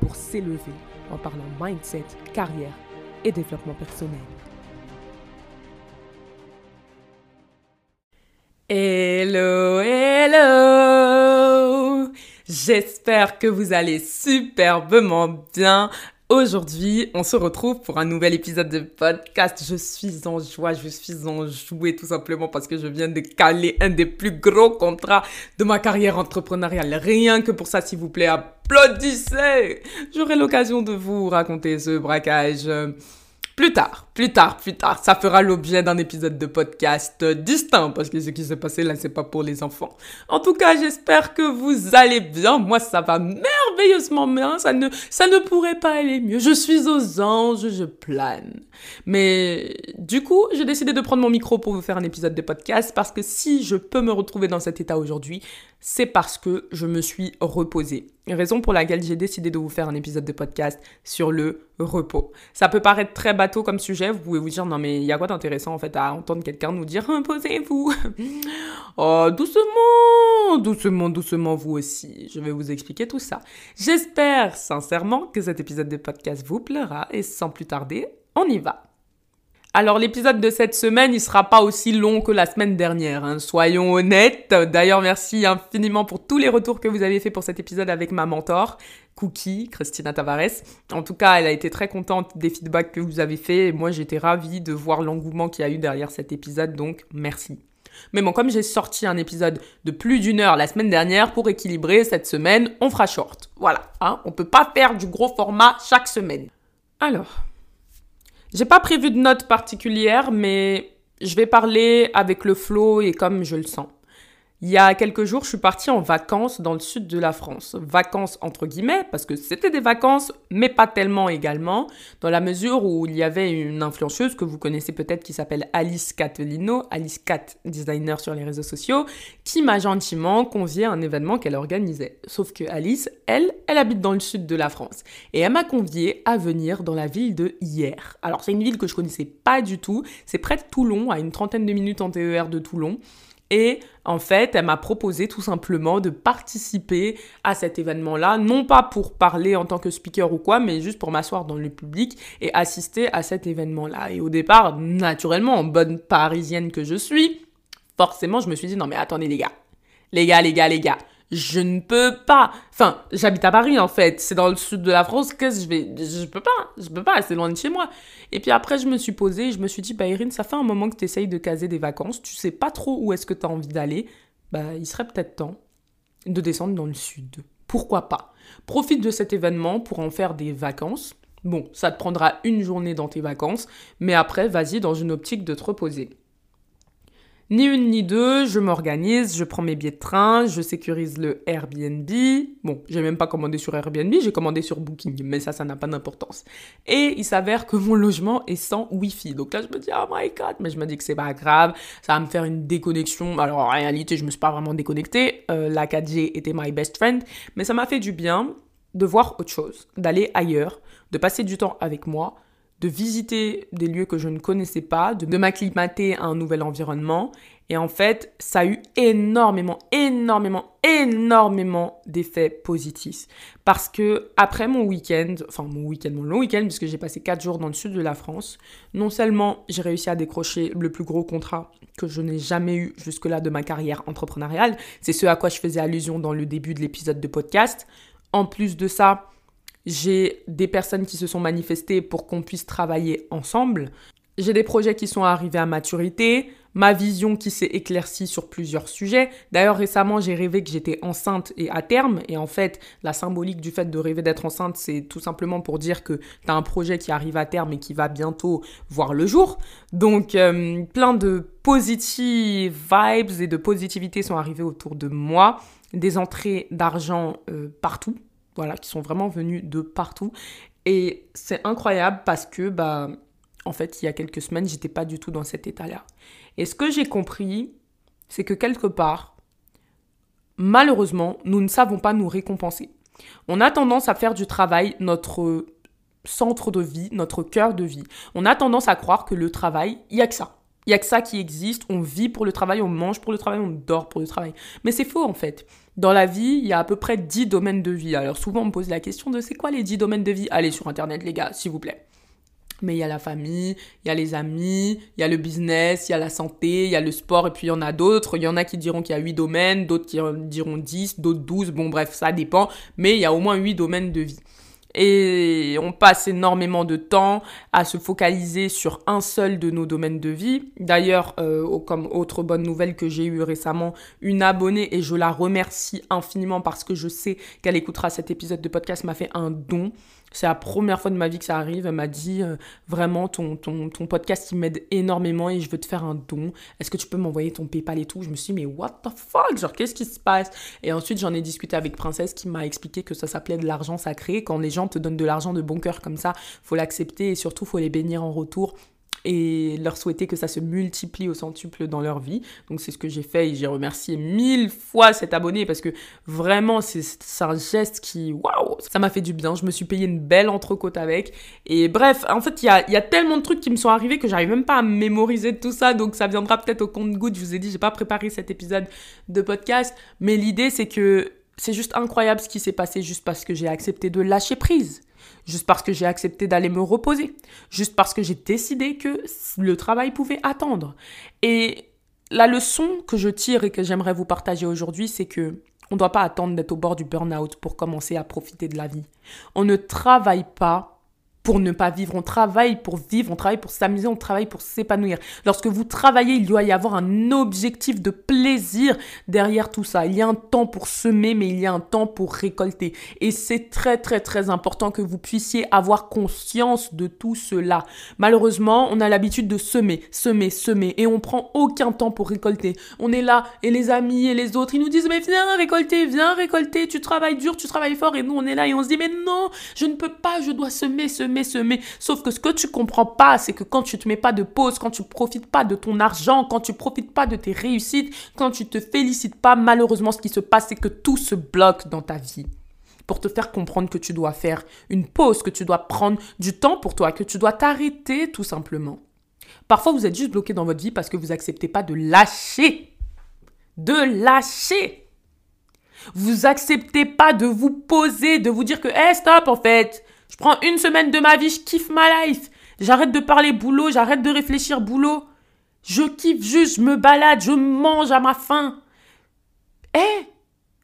pour s'élever en parlant mindset, carrière et développement personnel. Hello, hello J'espère que vous allez superbement bien. Aujourd'hui, on se retrouve pour un nouvel épisode de podcast. Je suis en joie, je suis en jouet tout simplement parce que je viens de caler un des plus gros contrats de ma carrière entrepreneuriale. Rien que pour ça, s'il vous plaît, applaudissez. J'aurai l'occasion de vous raconter ce braquage plus tard, plus tard, plus tard, ça fera l'objet d'un épisode de podcast distinct parce que ce qui s'est passé là, c'est pas pour les enfants. En tout cas, j'espère que vous allez bien. Moi, ça va merveilleusement bien. Ça ne, ça ne pourrait pas aller mieux. Je suis aux anges, je plane. Mais du coup, j'ai décidé de prendre mon micro pour vous faire un épisode de podcast parce que si je peux me retrouver dans cet état aujourd'hui, c'est parce que je me suis reposée. Raison pour laquelle j'ai décidé de vous faire un épisode de podcast sur le repos. Ça peut paraître très bateau comme sujet, vous pouvez vous dire non mais il y a quoi d'intéressant en fait à entendre quelqu'un nous dire reposez-vous. oh doucement, doucement, doucement vous aussi. Je vais vous expliquer tout ça. J'espère sincèrement que cet épisode de podcast vous plaira et sans plus tarder, on y va. Alors l'épisode de cette semaine, il sera pas aussi long que la semaine dernière, hein. soyons honnêtes. D'ailleurs, merci infiniment pour tous les retours que vous avez fait pour cet épisode avec ma mentor, Cookie, Christina Tavares. En tout cas, elle a été très contente des feedbacks que vous avez fait et moi j'étais ravie de voir l'engouement qu'il y a eu derrière cet épisode, donc merci. Mais bon, comme j'ai sorti un épisode de plus d'une heure la semaine dernière, pour équilibrer cette semaine, on fera short. Voilà, hein, on peut pas faire du gros format chaque semaine. Alors, j'ai pas prévu de notes particulières, mais je vais parler avec le flow et comme je le sens. Il y a quelques jours, je suis partie en vacances dans le sud de la France. Vacances entre guillemets, parce que c'était des vacances, mais pas tellement également, dans la mesure où il y avait une influenceuse que vous connaissez peut-être qui s'appelle Alice Catelino, Alice Cat, designer sur les réseaux sociaux, qui m'a gentiment convié à un événement qu'elle organisait. Sauf que Alice, elle, elle habite dans le sud de la France. Et elle m'a convié à venir dans la ville de Hier. Alors c'est une ville que je connaissais pas du tout, c'est près de Toulon, à une trentaine de minutes en TER de Toulon. Et en fait, elle m'a proposé tout simplement de participer à cet événement-là, non pas pour parler en tant que speaker ou quoi, mais juste pour m'asseoir dans le public et assister à cet événement-là. Et au départ, naturellement, en bonne parisienne que je suis, forcément, je me suis dit, non mais attendez les gars, les gars, les gars, les gars, je ne peux pas. Enfin, j'habite à Paris en fait, c'est dans le sud de la France, qu'est-ce que je vais je peux pas, je peux pas, c'est loin de chez moi. Et puis après je me suis posée, je me suis dit bah Irine, ça fait un moment que tu essayes de caser des vacances, tu sais pas trop où est-ce que tu as envie d'aller. Bah, il serait peut-être temps de descendre dans le sud. Pourquoi pas? Profite de cet événement pour en faire des vacances. Bon, ça te prendra une journée dans tes vacances, mais après, vas-y dans une optique de te reposer. Ni une ni deux, je m'organise, je prends mes billets de train, je sécurise le Airbnb. Bon, j'ai même pas commandé sur Airbnb, j'ai commandé sur Booking, mais ça, ça n'a pas d'importance. Et il s'avère que mon logement est sans Wi-Fi. Donc là, je me dis, oh my god, mais je me dis que c'est pas grave, ça va me faire une déconnexion. Alors en réalité, je me suis pas vraiment déconnectée. Euh, la 4G était my best friend, mais ça m'a fait du bien de voir autre chose, d'aller ailleurs, de passer du temps avec moi de visiter des lieux que je ne connaissais pas, de, m'acclimater à un nouvel environnement. Et en fait, ça a eu énormément, énormément, énormément d'effets positifs. Parce que après mon week-end, enfin mon week-end, mon long week-end, puisque j'ai passé 4 jours dans le sud de la France, non seulement j'ai réussi à décrocher le plus gros contrat que je n'ai jamais eu jusque-là de ma carrière entrepreneuriale, c'est ce à quoi je faisais allusion dans le début de l'épisode de podcast. En plus de ça, j'ai des personnes qui se sont manifestées pour qu'on puisse travailler ensemble. J'ai des projets qui sont arrivés à maturité, ma vision qui s'est éclaircie sur plusieurs sujets. D'ailleurs, récemment, j'ai rêvé que j'étais enceinte et à terme. Et en fait, la symbolique du fait de rêver d'être enceinte, c'est tout simplement pour dire que tu as un projet qui arrive à terme et qui va bientôt voir le jour. Donc, euh, plein de positives vibes et de positivité sont arrivées autour de moi. Des entrées d'argent euh, partout, qui sont vraiment venus de partout. Et c'est incroyable parce que, bah, en fait, il y a quelques semaines, j'étais pas du tout dans cet état-là. Et ce que j'ai compris, c'est que quelque part, malheureusement, nous ne savons pas nous récompenser. On a tendance à faire du travail notre centre de vie, notre cœur de vie. On a tendance à croire que le travail, il y a que ça. Il y a que ça qui existe, on vit pour le travail, on mange pour le travail, on dort pour le travail. Mais c'est faux en fait. Dans la vie, il y a à peu près 10 domaines de vie. Alors souvent on me pose la question de c'est quoi les 10 domaines de vie? Allez sur internet les gars, s'il vous plaît. Mais il y a la famille, il y a les amis, il y a le business, il y a la santé, il y a le sport, et puis il y en a d'autres. Il y en a qui diront qu'il y a 8 domaines, d'autres qui diront 10, d'autres 12. Bon, bref, ça dépend. Mais il y a au moins 8 domaines de vie. Et on passe énormément de temps à se focaliser sur un seul de nos domaines de vie. D'ailleurs, euh, comme autre bonne nouvelle que j'ai eue récemment, une abonnée, et je la remercie infiniment parce que je sais qu'elle écoutera cet épisode de podcast, m'a fait un don c'est la première fois de ma vie que ça arrive. Elle m'a dit euh, vraiment ton, ton, ton podcast il m'aide énormément et je veux te faire un don. Est-ce que tu peux m'envoyer ton PayPal et tout? Je me suis dit mais what the fuck? Genre qu'est-ce qui se passe? Et ensuite j'en ai discuté avec Princesse qui m'a expliqué que ça s'appelait de l'argent sacré. Quand les gens te donnent de l'argent de bon cœur comme ça, faut l'accepter et surtout faut les bénir en retour et leur souhaiter que ça se multiplie au centuple dans leur vie. Donc c'est ce que j'ai fait et j'ai remercié mille fois cet abonné parce que vraiment c'est un geste qui, waouh, ça m'a fait du bien. Je me suis payé une belle entrecôte avec. Et bref, en fait, il y a, tellement de trucs qui me sont arrivés que j'arrive même pas à mémoriser tout ça. Donc ça viendra peut-être au compte-goutte. Je vous ai dit, j'ai pas préparé cet épisode de podcast. Mais l'idée, c'est que c'est juste incroyable ce qui s'est passé juste parce que j'ai accepté de lâcher prise juste parce que j'ai accepté d'aller me reposer, juste parce que j'ai décidé que le travail pouvait attendre. Et la leçon que je tire et que j'aimerais vous partager aujourd'hui, c'est que on ne doit pas attendre d'être au bord du burn-out pour commencer à profiter de la vie. On ne travaille pas pour ne pas vivre. On travaille pour vivre, on travaille pour s'amuser, on travaille pour s'épanouir. Lorsque vous travaillez, il doit y avoir un objectif de plaisir derrière tout ça. Il y a un temps pour semer, mais il y a un temps pour récolter. Et c'est très très très important que vous puissiez avoir conscience de tout cela. Malheureusement, on a l'habitude de semer, semer, semer, et on prend aucun temps pour récolter. On est là, et les amis et les autres, ils nous disent, mais viens récolter, viens récolter, tu travailles dur, tu travailles fort, et nous on est là et on se dit, mais non, je ne peux pas, je dois semer, semer semer, Sauf que ce que tu comprends pas, c'est que quand tu te mets pas de pause, quand tu profites pas de ton argent, quand tu profites pas de tes réussites, quand tu te félicites pas, malheureusement, ce qui se passe, c'est que tout se bloque dans ta vie pour te faire comprendre que tu dois faire une pause, que tu dois prendre du temps pour toi, que tu dois t'arrêter tout simplement. Parfois, vous êtes juste bloqué dans votre vie parce que vous acceptez pas de lâcher. De lâcher. Vous acceptez pas de vous poser, de vous dire que, hé, stop, en fait. Je prends une semaine de ma vie, je kiffe ma life. J'arrête de parler boulot, j'arrête de réfléchir boulot. Je kiffe juste, je me balade, je mange à ma faim. Eh,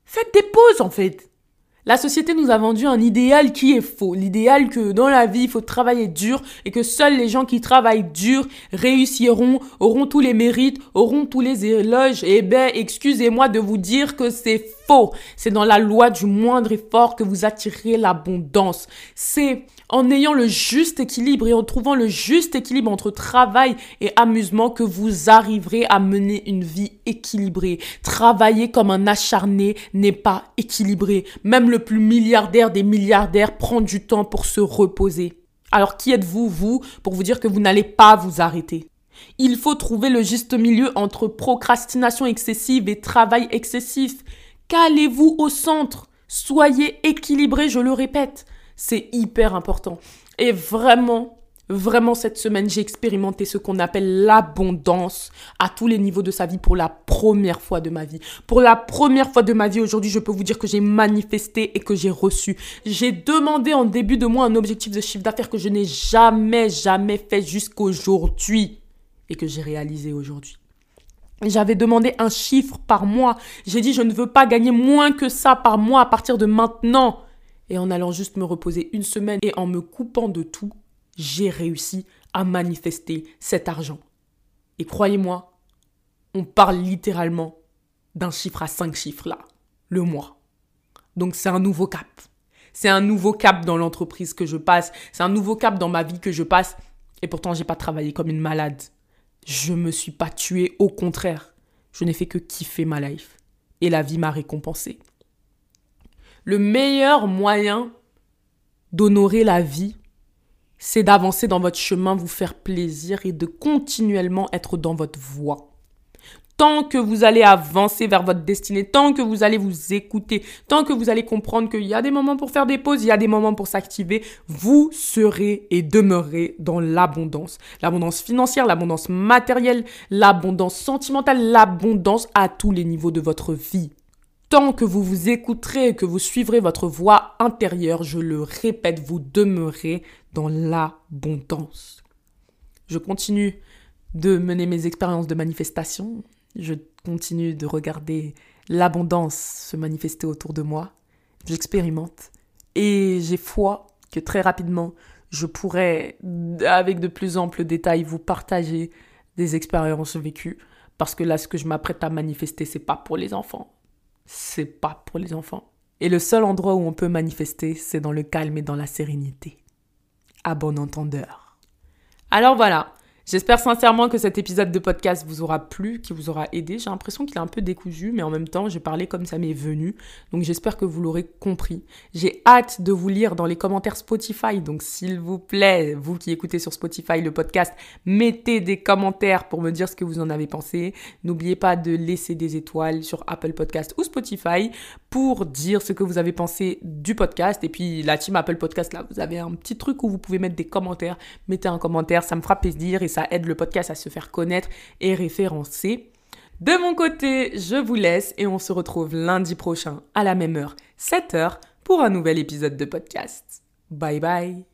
faites des pauses en fait. La société nous a vendu un idéal qui est faux. L'idéal que dans la vie, il faut travailler dur et que seuls les gens qui travaillent dur réussiront, auront tous les mérites, auront tous les éloges. Eh ben, excusez-moi de vous dire que c'est faux. C'est dans la loi du moindre effort que vous attirez l'abondance. C'est en ayant le juste équilibre et en trouvant le juste équilibre entre travail et amusement que vous arriverez à mener une vie équilibrée. Travailler comme un acharné n'est pas équilibré. Même le plus milliardaire des milliardaires prend du temps pour se reposer. Alors qui êtes-vous, vous, pour vous dire que vous n'allez pas vous arrêter? Il faut trouver le juste milieu entre procrastination excessive et travail excessif. Calez-vous au centre. Soyez équilibré, je le répète. C'est hyper important. Et vraiment, vraiment cette semaine, j'ai expérimenté ce qu'on appelle l'abondance à tous les niveaux de sa vie pour la première fois de ma vie. Pour la première fois de ma vie aujourd'hui, je peux vous dire que j'ai manifesté et que j'ai reçu. J'ai demandé en début de mois un objectif de chiffre d'affaires que je n'ai jamais, jamais fait jusqu'aujourd'hui et que j'ai réalisé aujourd'hui. J'avais demandé un chiffre par mois. J'ai dit je ne veux pas gagner moins que ça par mois à partir de maintenant. Et en allant juste me reposer une semaine et en me coupant de tout, j'ai réussi à manifester cet argent. Et croyez-moi, on parle littéralement d'un chiffre à cinq chiffres là, le mois. Donc c'est un nouveau cap. C'est un nouveau cap dans l'entreprise que je passe. C'est un nouveau cap dans ma vie que je passe. Et pourtant, j'ai pas travaillé comme une malade. Je me suis pas tuée, au contraire. Je n'ai fait que kiffer ma life. Et la vie m'a récompensé. Le meilleur moyen d'honorer la vie, c'est d'avancer dans votre chemin, vous faire plaisir et de continuellement être dans votre voie. Tant que vous allez avancer vers votre destinée, tant que vous allez vous écouter, tant que vous allez comprendre qu'il y a des moments pour faire des pauses, il y a des moments pour s'activer, vous serez et demeurez dans l'abondance. L'abondance financière, l'abondance matérielle, l'abondance sentimentale, l'abondance à tous les niveaux de votre vie. Tant que vous vous écouterez et que vous suivrez votre voix intérieure, je le répète, vous demeurez dans l'abondance. Je continue de mener mes expériences de manifestation. Je continue de regarder l'abondance se manifester autour de moi. J'expérimente. Et j'ai foi que très rapidement, je pourrai, avec de plus amples détails, vous partager des expériences vécues. Parce que là, ce que je m'apprête à manifester, c'est pas pour les enfants. C'est pas pour les enfants. Et le seul endroit où on peut manifester, c'est dans le calme et dans la sérénité. À bon entendeur. Alors voilà, J'espère sincèrement que cet épisode de podcast vous aura plu, qui vous aura aidé. J'ai l'impression qu'il est un peu décousu, mais en même temps, j'ai parlé comme ça m'est venu. Donc j'espère que vous l'aurez compris. J'ai hâte de vous lire dans les commentaires Spotify. Donc s'il vous plaît, vous qui écoutez sur Spotify le podcast, mettez des commentaires pour me dire ce que vous en avez pensé. N'oubliez pas de laisser des étoiles sur Apple Podcast ou Spotify pour dire ce que vous avez pensé du podcast. Et puis la team Apple Podcast, là, vous avez un petit truc où vous pouvez mettre des commentaires. Mettez un commentaire, ça me fera plaisir et ça aide le podcast à se faire connaître et référencer. De mon côté, je vous laisse et on se retrouve lundi prochain à la même heure, 7h, pour un nouvel épisode de podcast. Bye bye